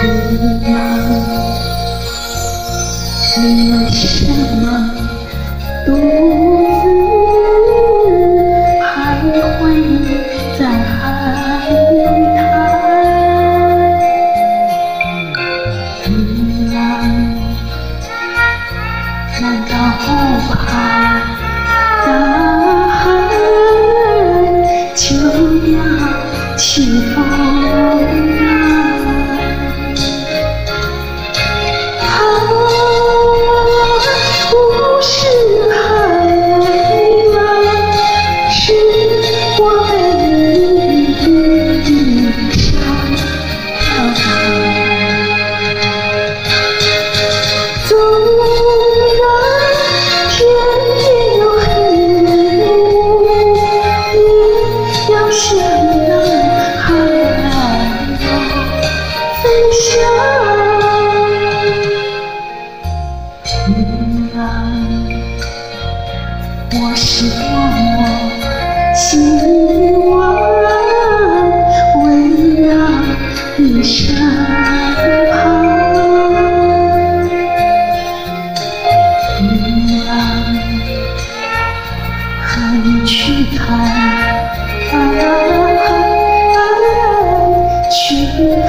女郎，你为什么独自徘徊在海滩？女郎，难道不怕大海就要起风？我是多么希望围绕你身旁，女郎，和你去看，去看